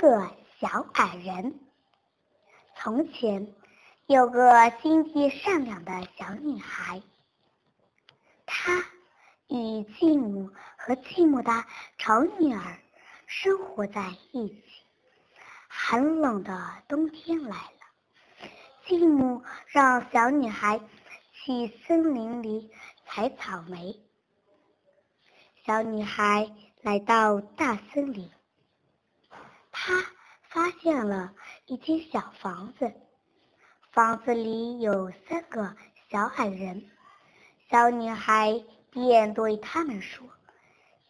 个小矮人。从前有个心地善良的小女孩，她与继母和继母的丑女儿生活在一起。寒冷的冬天来了，继母让小女孩去森林里采草莓。小女孩来到大森林，他发现了一间小房子，房子里有三个小矮人。小女孩便对他们说：“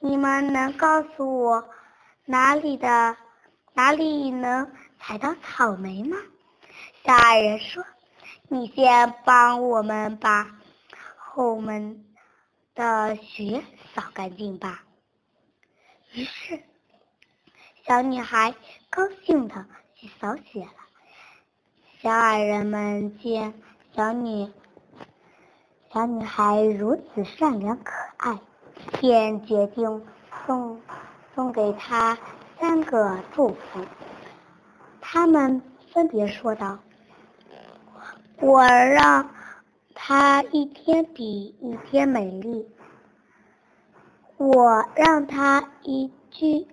你们能告诉我哪里的哪里能采到草莓吗？”小矮人说：“你先帮我们把后门。”的雪扫干净吧。于是，小女孩高兴的去扫雪了。小矮人们见小女小女孩如此善良可爱，便决定送送给她三个祝福。他们分别说道：“我让。”她一天比一天美丽，我让她一句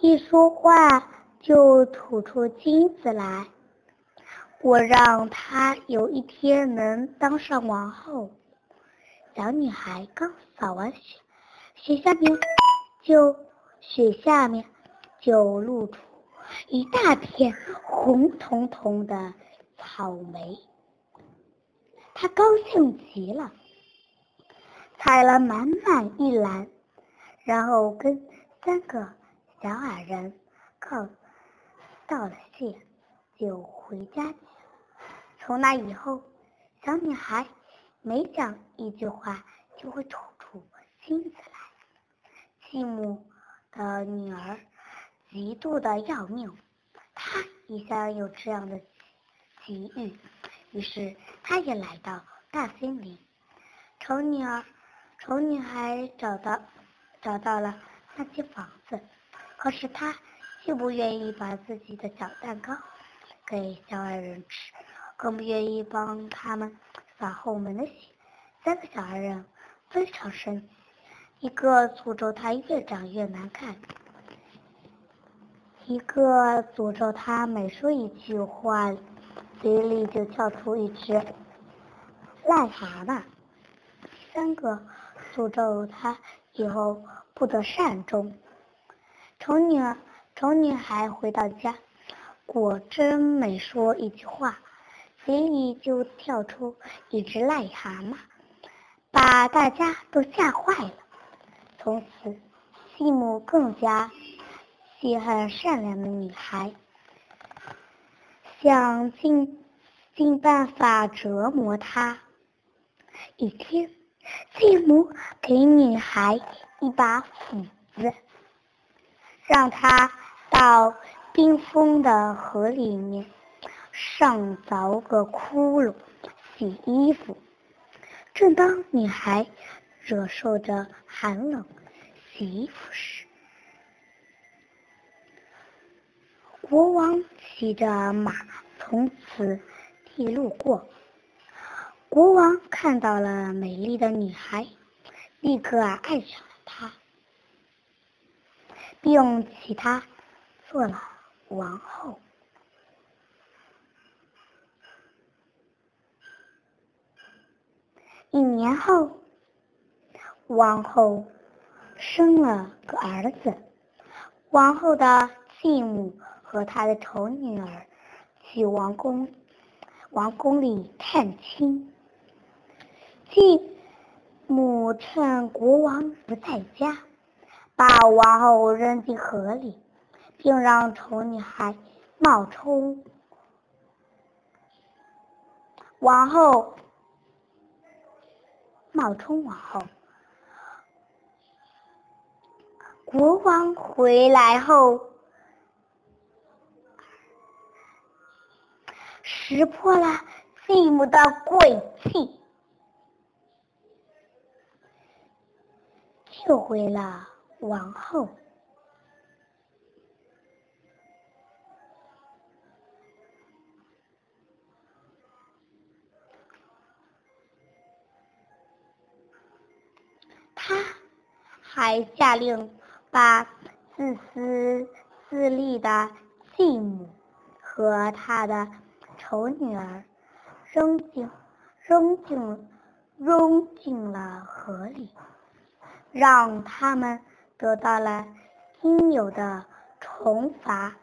一说话就吐出金子来，我让她有一天能当上王后。小女孩刚扫完雪，雪下面就雪下面就露出一大片红彤彤的草莓。他高兴极了，采了满满一篮，然后跟三个小矮人告道了谢，就回家去了。从那以后，小女孩每讲一句话，就会吐出金子来。继母的女儿嫉妒的要命，她也想有这样的机遇。于是，她也来到大森林。丑女儿、丑女孩找到找到了那间房子，可是他既不愿意把自己的小蛋糕给小矮人吃，更不愿意帮他们扫后门的雪。三个小矮人非常生气，一个诅咒他越长越难看，一个诅咒他每说一句话。嘴里就跳出一只癞蛤蟆，三个诅咒他以后不得善终。丑女儿、丑女孩回到家，果真没说一句话，嘴里就跳出一只癞蛤蟆，把大家都吓坏了。从此，继母更加稀罕善良的女孩。想尽尽办法折磨她。一天，继母给女孩一把斧子，让他到冰封的河里面上凿个窟窿洗衣服。正当女孩忍受着寒冷洗衣服时，国王骑着马从此地路过，国王看到了美丽的女孩，立刻爱上用其他做了王后。一年后，王后生了个儿子，王后的继母。和他的丑女儿去王宫，王宫里探亲。继母趁国王不在家，把王后扔进河里，并让丑女孩冒充王后，冒充王后。国王回来后。识破了继母的诡计，救回了王后。他还下令把自私自利的继母和他的丑女儿扔进扔进扔进了河里让他们得到了应有的惩罚。